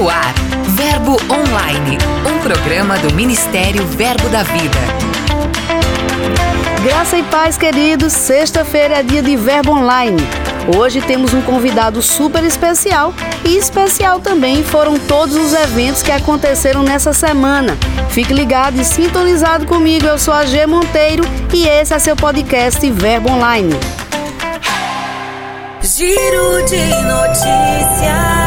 No ar, Verbo Online, um programa do Ministério Verbo da Vida. Graça e paz, queridos. Sexta-feira é dia de Verbo Online. Hoje temos um convidado super especial e especial também foram todos os eventos que aconteceram nessa semana. Fique ligado e sintonizado comigo. Eu sou a G Monteiro e esse é seu podcast Verbo Online. Giro de notícias.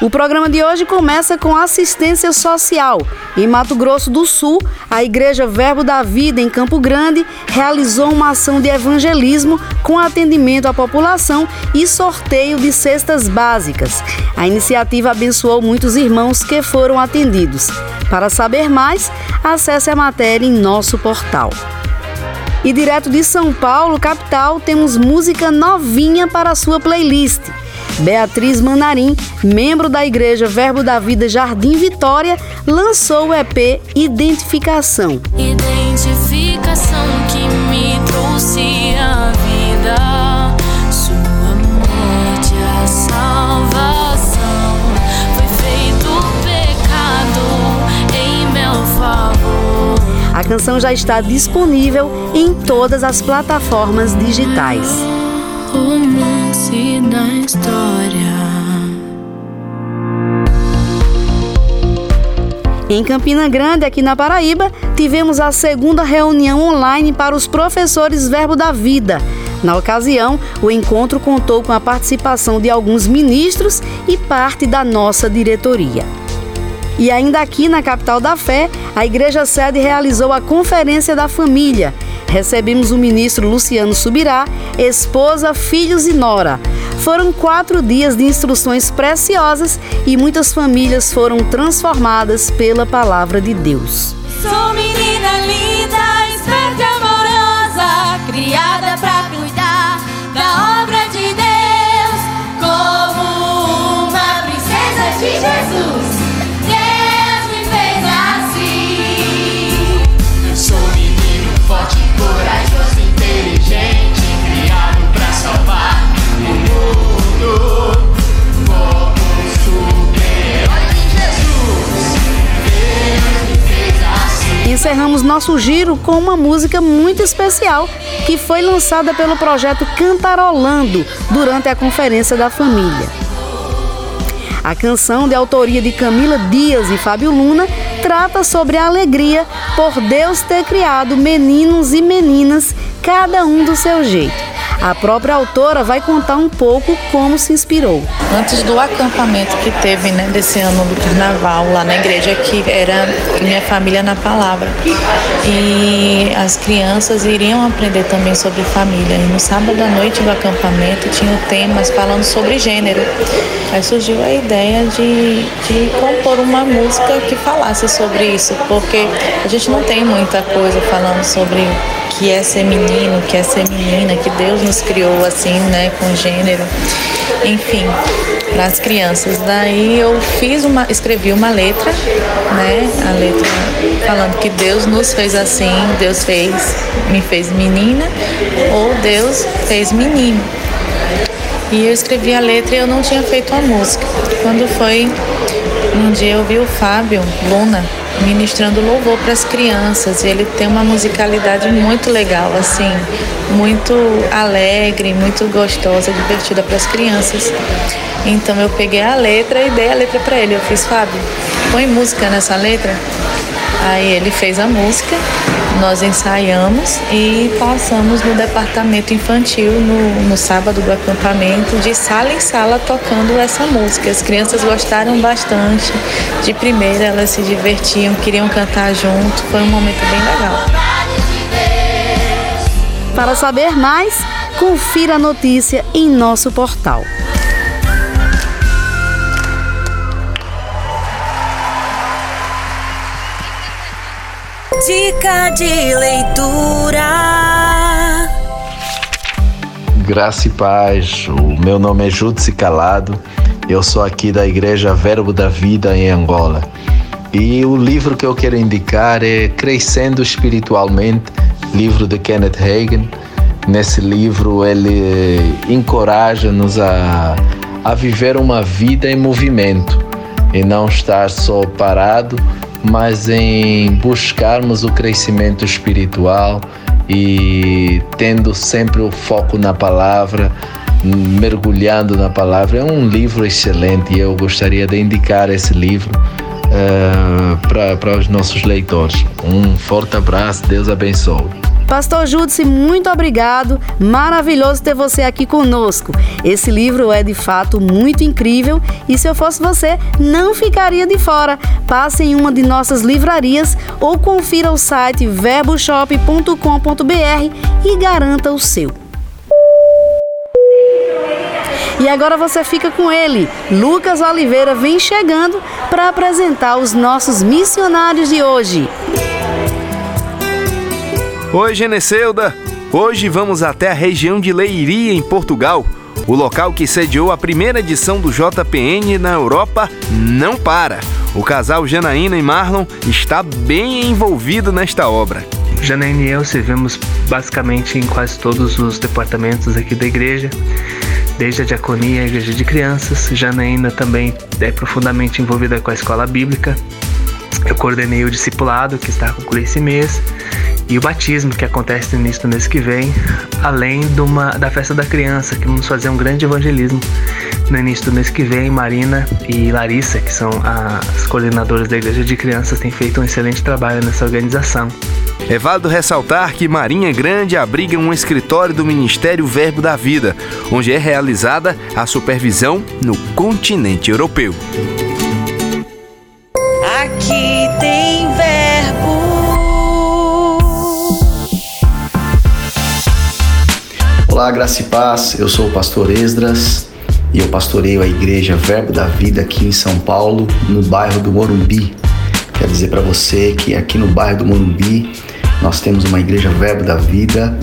O programa de hoje começa com assistência social. Em Mato Grosso do Sul, a Igreja Verbo da Vida, em Campo Grande, realizou uma ação de evangelismo com atendimento à população e sorteio de cestas básicas. A iniciativa abençoou muitos irmãos que foram atendidos. Para saber mais, acesse a matéria em nosso portal. E direto de São Paulo, capital, temos música novinha para a sua playlist. Beatriz Manarim, membro da Igreja Verbo da Vida Jardim Vitória, lançou o EP Identificação. Identificação que me trouxe a vida, sua morte, a salvação. Foi feito pecado em meu favor. A canção já está disponível em todas as plataformas digitais. Romance da história. Em Campina Grande, aqui na Paraíba, tivemos a segunda reunião online para os professores Verbo da Vida. Na ocasião, o encontro contou com a participação de alguns ministros e parte da nossa diretoria. E ainda aqui na capital da fé, a Igreja Sede realizou a Conferência da Família. Recebemos o ministro Luciano Subirá, esposa, filhos e nora. Foram quatro dias de instruções preciosas e muitas famílias foram transformadas pela palavra de Deus. Sou menina linda, esperta e amorosa, criada pra Encerramos nosso giro com uma música muito especial que foi lançada pelo projeto Cantarolando durante a Conferência da Família. A canção, de autoria de Camila Dias e Fábio Luna, trata sobre a alegria por Deus ter criado meninos e meninas, cada um do seu jeito. A própria autora vai contar um pouco como se inspirou. antes do acampamento que teve, né, desse ano do carnaval lá na igreja, que era minha família na palavra. E as crianças iriam aprender também sobre família. E no sábado à noite do acampamento tinha temas falando sobre gênero. Aí surgiu a ideia de, de compor uma música que falasse sobre isso, porque a gente não tem muita coisa falando sobre que é ser menino, que é ser menina, que Deus nos criou assim, né, com gênero enfim, para as crianças. Daí eu fiz uma, escrevi uma letra, né? A letra falando que Deus nos fez assim, Deus fez, me fez menina, ou Deus fez menino. E eu escrevi a letra e eu não tinha feito a música. Quando foi um dia eu vi o Fábio Luna ministrando louvor para as crianças. E ele tem uma musicalidade muito legal, assim, muito alegre, muito gostosa, divertida para as crianças. Então eu peguei a letra e dei a letra para ele. Eu fiz, Fábio, põe música nessa letra. Aí ele fez a música, nós ensaiamos e passamos no departamento infantil no, no sábado do acampamento, de sala em sala, tocando essa música. As crianças gostaram bastante. De primeira, elas se divertiam, queriam cantar junto. Foi um momento bem legal. Para saber mais, confira a notícia em nosso portal. Dica de leitura. Graça e paz. O meu nome é Jutsi Calado. Eu sou aqui da Igreja Verbo da Vida em Angola. E o livro que eu quero indicar é Crescendo Espiritualmente, livro de Kenneth Hagin. nesse livro ele encoraja-nos a, a viver uma vida em movimento e não estar só parado, mas em buscarmos o crescimento espiritual e tendo sempre o foco na palavra, mergulhando na palavra. É um livro excelente e eu gostaria de indicar esse livro uh, para os nossos leitores. Um forte abraço, Deus abençoe. Pastor Júdice, muito obrigado. Maravilhoso ter você aqui conosco. Esse livro é de fato muito incrível e se eu fosse você, não ficaria de fora. Passe em uma de nossas livrarias ou confira o site verboshop.com.br e garanta o seu. E agora você fica com ele. Lucas Oliveira vem chegando para apresentar os nossos missionários de hoje. Oi, Geneceuda! Hoje vamos até a região de Leiria, em Portugal. O local que sediou a primeira edição do JPN na Europa não para. O casal Janaína e Marlon está bem envolvido nesta obra. Janaína e eu servimos basicamente em quase todos os departamentos aqui da igreja, desde a diaconia, a igreja de crianças. Janaína também é profundamente envolvida com a escola bíblica. Eu coordenei o discipulado que está a concluir esse mês e o batismo que acontece no início do mês que vem, além uma, da festa da criança, que vamos fazer um grande evangelismo no início do mês que vem. Marina e Larissa, que são as coordenadoras da Igreja de Crianças, têm feito um excelente trabalho nessa organização. É válido ressaltar que Marinha Grande abriga um escritório do Ministério Verbo da Vida, onde é realizada a supervisão no continente europeu. Graça e paz. Eu sou o pastor Esdras e eu pastoreio a igreja Verbo da Vida aqui em São Paulo, no bairro do Morumbi. Quero dizer para você que aqui no bairro do Morumbi nós temos uma igreja Verbo da Vida.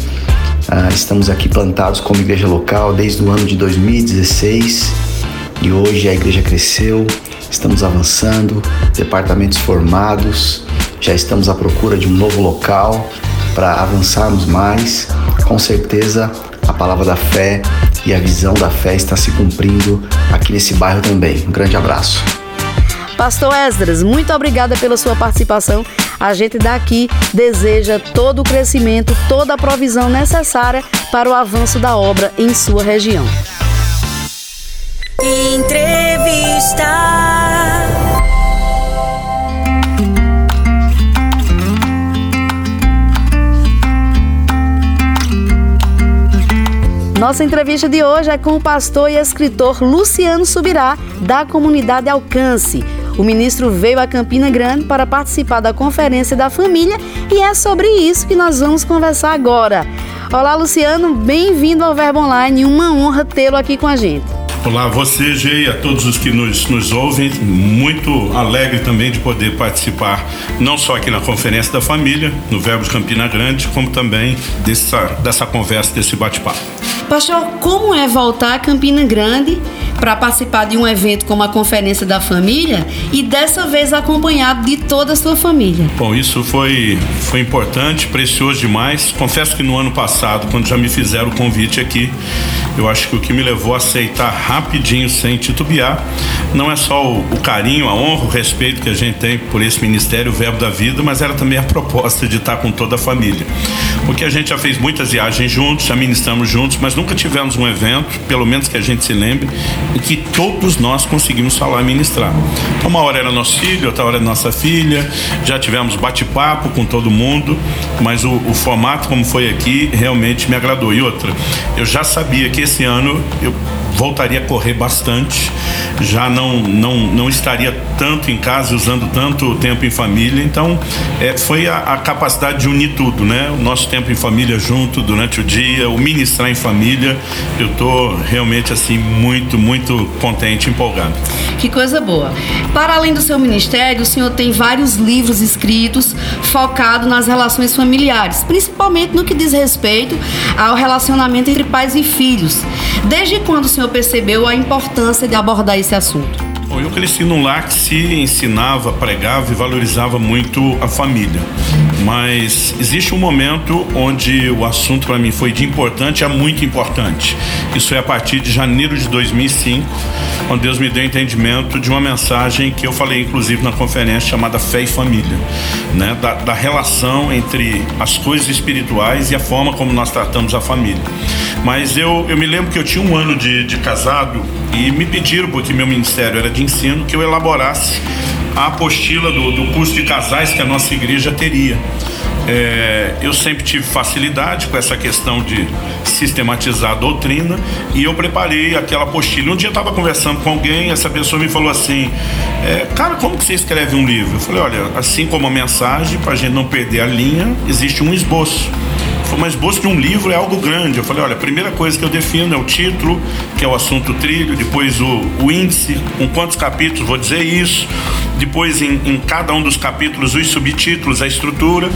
Ah, estamos aqui plantados como igreja local desde o ano de 2016 e hoje a igreja cresceu, estamos avançando, departamentos formados, já estamos à procura de um novo local para avançarmos mais. Com certeza a palavra da fé e a visão da fé está se cumprindo aqui nesse bairro também. Um grande abraço. Pastor Esdras, muito obrigada pela sua participação. A gente daqui deseja todo o crescimento, toda a provisão necessária para o avanço da obra em sua região. Entrevista. Nossa entrevista de hoje é com o pastor e escritor Luciano Subirá, da comunidade Alcance. O ministro veio a Campina Grande para participar da Conferência da Família e é sobre isso que nós vamos conversar agora. Olá, Luciano, bem-vindo ao Verbo Online. Uma honra tê-lo aqui com a gente. Olá, você, G, e a todos os que nos, nos ouvem. Muito alegre também de poder participar, não só aqui na Conferência da Família, no Verbos Campina Grande, como também dessa, dessa conversa, desse bate-papo. Pastor, como é voltar a Campina Grande para participar de um evento como a Conferência da Família e dessa vez acompanhado de toda a sua família? Bom, isso foi, foi importante, precioso demais. Confesso que no ano passado, quando já me fizeram o convite aqui, eu acho que o que me levou a aceitar rapidinho, sem titubear, não é só o, o carinho, a honra, o respeito que a gente tem por esse ministério, o Verbo da Vida, mas era também a proposta de estar com toda a família. Porque a gente já fez muitas viagens juntos, já ministramos juntos, mas nunca tivemos um evento, pelo menos que a gente se lembre, em que todos nós conseguimos falar e ministrar. Então, uma hora era nosso filho, outra hora era nossa filha, já tivemos bate-papo com todo mundo, mas o, o formato como foi aqui realmente me agradou. E outra, eu já sabia que esse ano eu voltaria a correr bastante, já não, não, não estaria tanto em casa, usando tanto tempo em família. Então, é, foi a, a, capacidade de unir tudo, né? O nosso tempo em família junto durante o dia, o ministrar em família. Eu estou realmente assim muito, muito contente, empolgado. Que coisa boa. Para além do seu ministério, o senhor tem vários livros escritos focados nas relações familiares, principalmente no que diz respeito ao relacionamento entre pais e filhos. Desde quando o senhor percebeu a importância de abordar esse assunto? Bom, eu cresci num lar que se ensinava, pregava e valorizava muito a família. Mas existe um momento onde o assunto para mim foi de importante a muito importante. Isso é a partir de janeiro de 2005, quando Deus me deu entendimento de uma mensagem que eu falei, inclusive, na conferência chamada Fé e Família, né? da, da relação entre as coisas espirituais e a forma como nós tratamos a família. Mas eu, eu me lembro que eu tinha um ano de, de casado e me pediram, porque meu ministério era de ensino, que eu elaborasse a apostila do, do curso de casais que a nossa igreja teria. É, eu sempre tive facilidade com essa questão de sistematizar a doutrina e eu preparei aquela apostila. Um dia eu estava conversando com alguém, essa pessoa me falou assim: é, Cara, como que você escreve um livro? Eu falei: Olha, assim como a mensagem, para a gente não perder a linha, existe um esboço. Esboço de um livro é algo grande. Eu falei, olha, a primeira coisa que eu defino é o título, que é o assunto trilho, depois o, o índice, com quantos capítulos vou dizer isso, depois em, em cada um dos capítulos os subtítulos, a estrutura.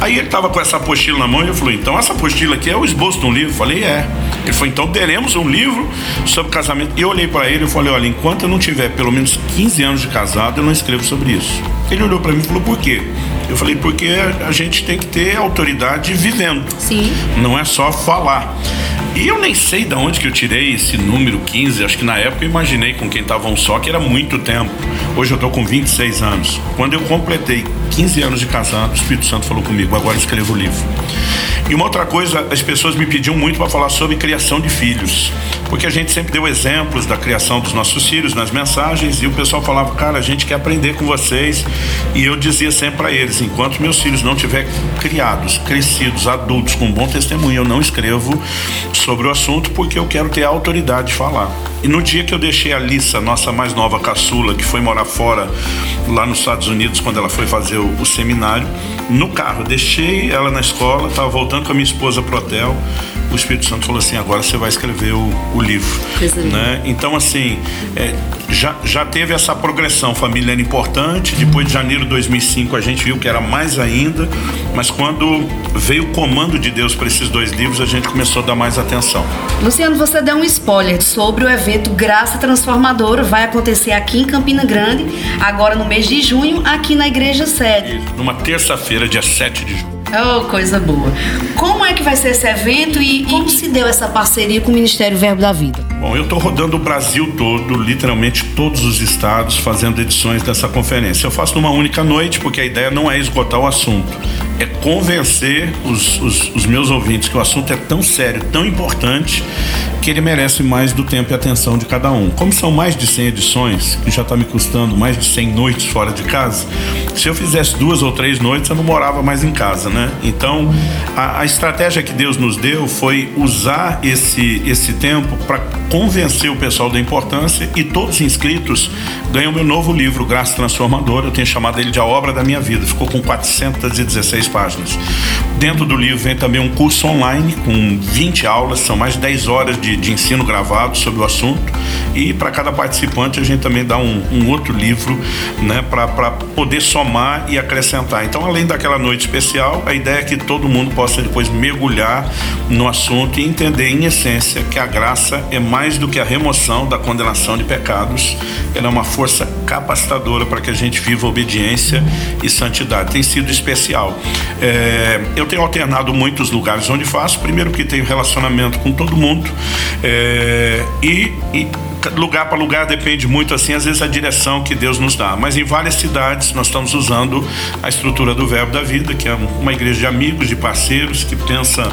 Aí ele estava com essa apostila na mão e eu falei, então essa apostila aqui é o esboço de um livro? Eu falei, é. Ele falou, então teremos um livro sobre casamento. Eu olhei para ele e falei, olha, enquanto eu não tiver pelo menos 15 anos de casado, eu não escrevo sobre isso. Ele olhou para mim e falou, por quê? Eu falei, porque a gente tem que ter autoridade vivendo. Sim. Não é só falar. E eu nem sei de onde que eu tirei esse número 15. Acho que na época eu imaginei com quem estava um só que era muito tempo. Hoje eu estou com 26 anos. Quando eu completei 15 anos de casado, o Espírito Santo falou comigo: agora escreva o livro. E uma outra coisa, as pessoas me pediam muito para falar sobre criação de filhos, porque a gente sempre deu exemplos da criação dos nossos filhos nas mensagens e o pessoal falava, cara, a gente quer aprender com vocês. E eu dizia sempre para eles, enquanto meus filhos não tiverem criados, crescidos, adultos com bom testemunho, eu não escrevo sobre o assunto porque eu quero ter a autoridade de falar. E no dia que eu deixei a Lissa, nossa mais nova caçula, que foi morar fora lá nos Estados Unidos quando ela foi fazer o, o seminário, no carro, deixei ela na escola, estava voltando com a minha esposa pro hotel. O Espírito Santo falou assim: agora você vai escrever o, o livro. Né? Então, assim, é, já, já teve essa progressão. Família era importante. Depois de janeiro de 2005, a gente viu que era mais ainda. Mas quando veio o comando de Deus para esses dois livros, a gente começou a dar mais atenção. Luciano, você deu um spoiler sobre o evento Graça Transformadora. Vai acontecer aqui em Campina Grande, agora no mês de junho, aqui na Igreja Sede. Numa terça-feira, dia 7 de junho. Oh, coisa boa. Como é que vai ser esse evento e como se deu essa parceria com o Ministério Verbo da Vida? Bom, eu estou rodando o Brasil todo, literalmente todos os estados, fazendo edições dessa conferência. Eu faço numa única noite, porque a ideia não é esgotar o assunto, é convencer os, os, os meus ouvintes que o assunto é tão sério, tão importante, que ele merece mais do tempo e atenção de cada um. Como são mais de 100 edições, que já está me custando mais de 100 noites fora de casa, se eu fizesse duas ou três noites, eu não morava mais em casa, né? Então, a, a estratégia que Deus nos deu foi usar esse, esse tempo para convencer o pessoal da importância e todos os inscritos ganham meu novo livro, Graça Transformadora. Eu tenho chamado ele de A Obra da Minha Vida. Ficou com 416 páginas. Dentro do livro vem também um curso online com 20 aulas, são mais de 10 horas de, de ensino gravado sobre o assunto. E para cada participante a gente também dá um, um outro livro né, para poder somar e acrescentar. Então, além daquela noite especial, a ideia é que todo mundo possa depois mergulhar no assunto e entender, em essência, que a graça é mais do que a remoção da condenação de pecados, ela é uma força capacitadora para que a gente viva obediência e santidade. Tem sido especial. É, eu tenho alternado muitos lugares onde faço, primeiro porque tenho relacionamento com todo mundo é, e, e lugar para lugar depende muito assim, às vezes a direção que Deus nos dá. Mas em várias cidades nós estamos usando a estrutura do Verbo da Vida, que é uma igreja de amigos, de parceiros que pensa,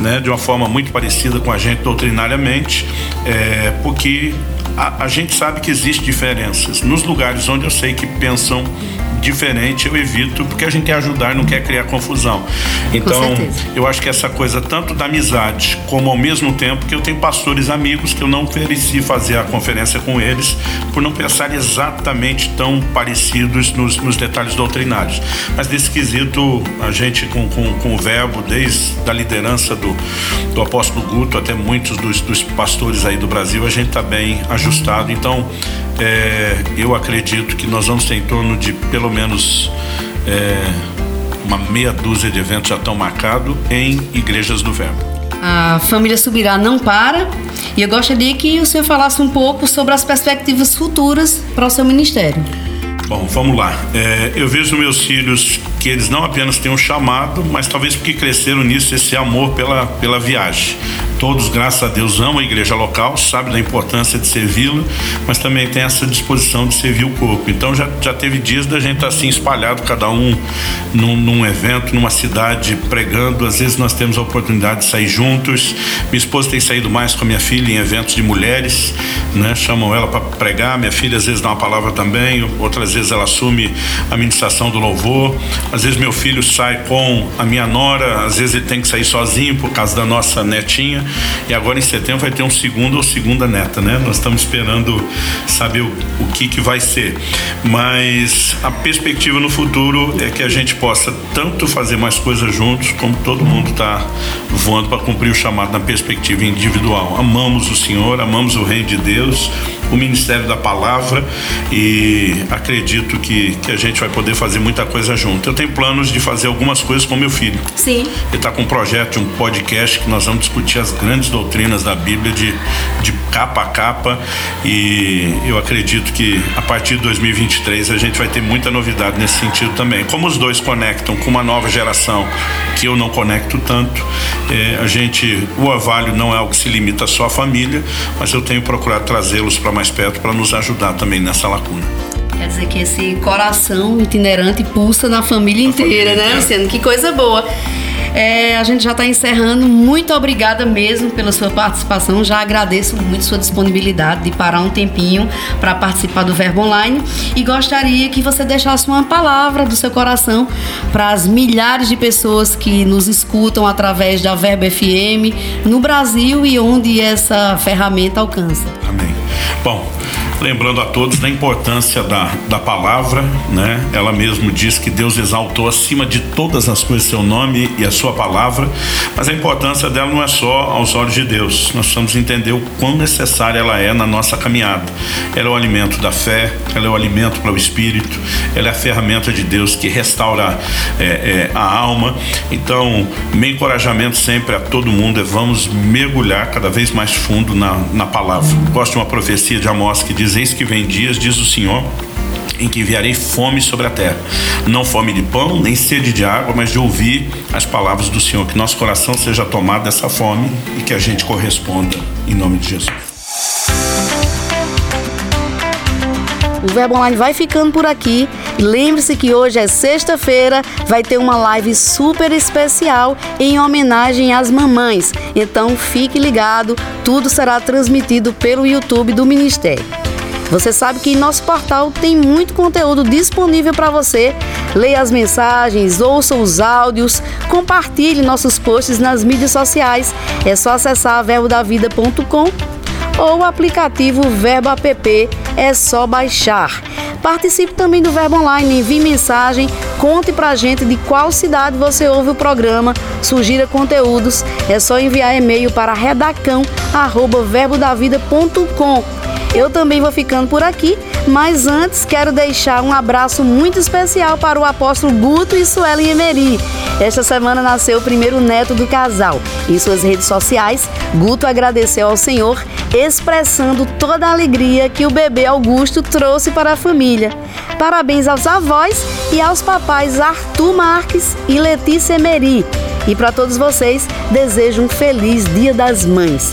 né, de uma forma muito parecida com a gente doutrinariamente, é, porque a, a gente sabe que existem diferenças. Nos lugares onde eu sei que pensam diferente, eu evito, porque a gente quer ajudar, não quer criar confusão. Então, eu acho que essa coisa tanto da amizade, como ao mesmo tempo que eu tenho pastores amigos que eu não ofereci fazer a conferência com eles, por não pensar exatamente tão parecidos nos, nos detalhes doutrinários. Mas nesse quesito, a gente com, com, com o verbo, desde a liderança do, do apóstolo Guto até muitos dos, dos pastores aí do Brasil, a gente está bem ajustado. Então, é, eu acredito que nós vamos ter em torno de pelo menos é, uma meia dúzia de eventos já estão marcados em igrejas do Verbo. A família Subirá não para e eu gostaria que o senhor falasse um pouco sobre as perspectivas futuras para o seu ministério. Bom, vamos lá. É, eu vejo meus filhos porque eles não apenas têm um chamado, mas talvez porque cresceram nisso, esse amor pela, pela viagem. Todos, graças a Deus, amam a igreja local, sabem da importância de servi-la, mas também tem essa disposição de servir o corpo. Então já, já teve dias da gente estar assim espalhado, cada um num, num evento, numa cidade, pregando. Às vezes nós temos a oportunidade de sair juntos. Minha esposa tem saído mais com a minha filha em eventos de mulheres, né? chamam ela para pregar. Minha filha às vezes dá uma palavra também, outras vezes ela assume a ministração do louvor. Às vezes meu filho sai com a minha nora, às vezes ele tem que sair sozinho por causa da nossa netinha. E agora em setembro vai ter um segundo ou segunda neta, né? Nós estamos esperando saber o, o que, que vai ser. Mas a perspectiva no futuro é que a gente possa tanto fazer mais coisas juntos, como todo mundo está voando para cumprir o chamado na perspectiva individual. Amamos o Senhor, amamos o Reino de Deus, o Ministério da Palavra e acredito que, que a gente vai poder fazer muita coisa junto. Eu tenho planos de fazer algumas coisas com meu filho. Sim. Ele está com um projeto, um podcast que nós vamos discutir as grandes doutrinas da Bíblia de, de capa a capa e eu acredito que a partir de 2023 a gente vai ter muita novidade nesse sentido também. Como os dois conectam com uma nova geração que eu não conecto tanto, é, a gente, o Avalho não é algo que se limita só à família, mas eu tenho procurado trazê-los para mais perto para nos ajudar também nessa lacuna. Quer dizer que esse coração itinerante pulsa na família inteira, família né, inteira. Luciano? Que coisa boa. É, a gente já está encerrando. Muito obrigada mesmo pela sua participação. Já agradeço muito sua disponibilidade de parar um tempinho para participar do Verbo Online. E gostaria que você deixasse uma palavra do seu coração para as milhares de pessoas que nos escutam através da Verbo FM no Brasil e onde essa ferramenta alcança. Amém. Bom, lembrando a todos da importância da, da palavra, né? Ela mesmo diz que Deus exaltou acima de todas as coisas seu nome e a sua palavra, mas a importância dela não é só aos olhos de Deus. Nós precisamos entender o quão necessária ela é na nossa caminhada. Ela é o alimento da fé, ela é o alimento para o espírito, ela é a ferramenta de Deus que restaura é, é, a alma. Então, meu encorajamento sempre a todo mundo é vamos mergulhar cada vez mais fundo na, na palavra. Gosto de uma profecia de Amós que diz: Eis que vem dias, diz o Senhor, em que enviarei fome sobre a terra. Não fome de pão, nem sede de água, mas de ouvir as palavras do Senhor. Que nosso coração seja tomado dessa fome e que a gente corresponda em nome de Jesus. O Verbo Online vai ficando por aqui. Lembre-se que hoje é sexta-feira, vai ter uma live super especial em homenagem às mamães. Então fique ligado, tudo será transmitido pelo YouTube do Ministério. Você sabe que em nosso portal tem muito conteúdo disponível para você. Leia as mensagens, ouça os áudios, compartilhe nossos posts nas mídias sociais. É só acessar verbodavida.com ou o aplicativo Verbo App, é só baixar. Participe também do Verbo Online, envie mensagem, conte pra gente de qual cidade você ouve o programa, sugira conteúdos, é só enviar e-mail para redacão@verbodavida.com. Eu também vou ficando por aqui, mas antes quero deixar um abraço muito especial para o apóstolo Guto e Suelen Emery. Esta semana nasceu o primeiro neto do casal. Em suas redes sociais, Guto agradeceu ao Senhor, expressando toda a alegria que o bebê Augusto trouxe para a família. Parabéns aos avós e aos papais Arthur Marques e Letícia Emery. E para todos vocês, desejo um feliz Dia das Mães.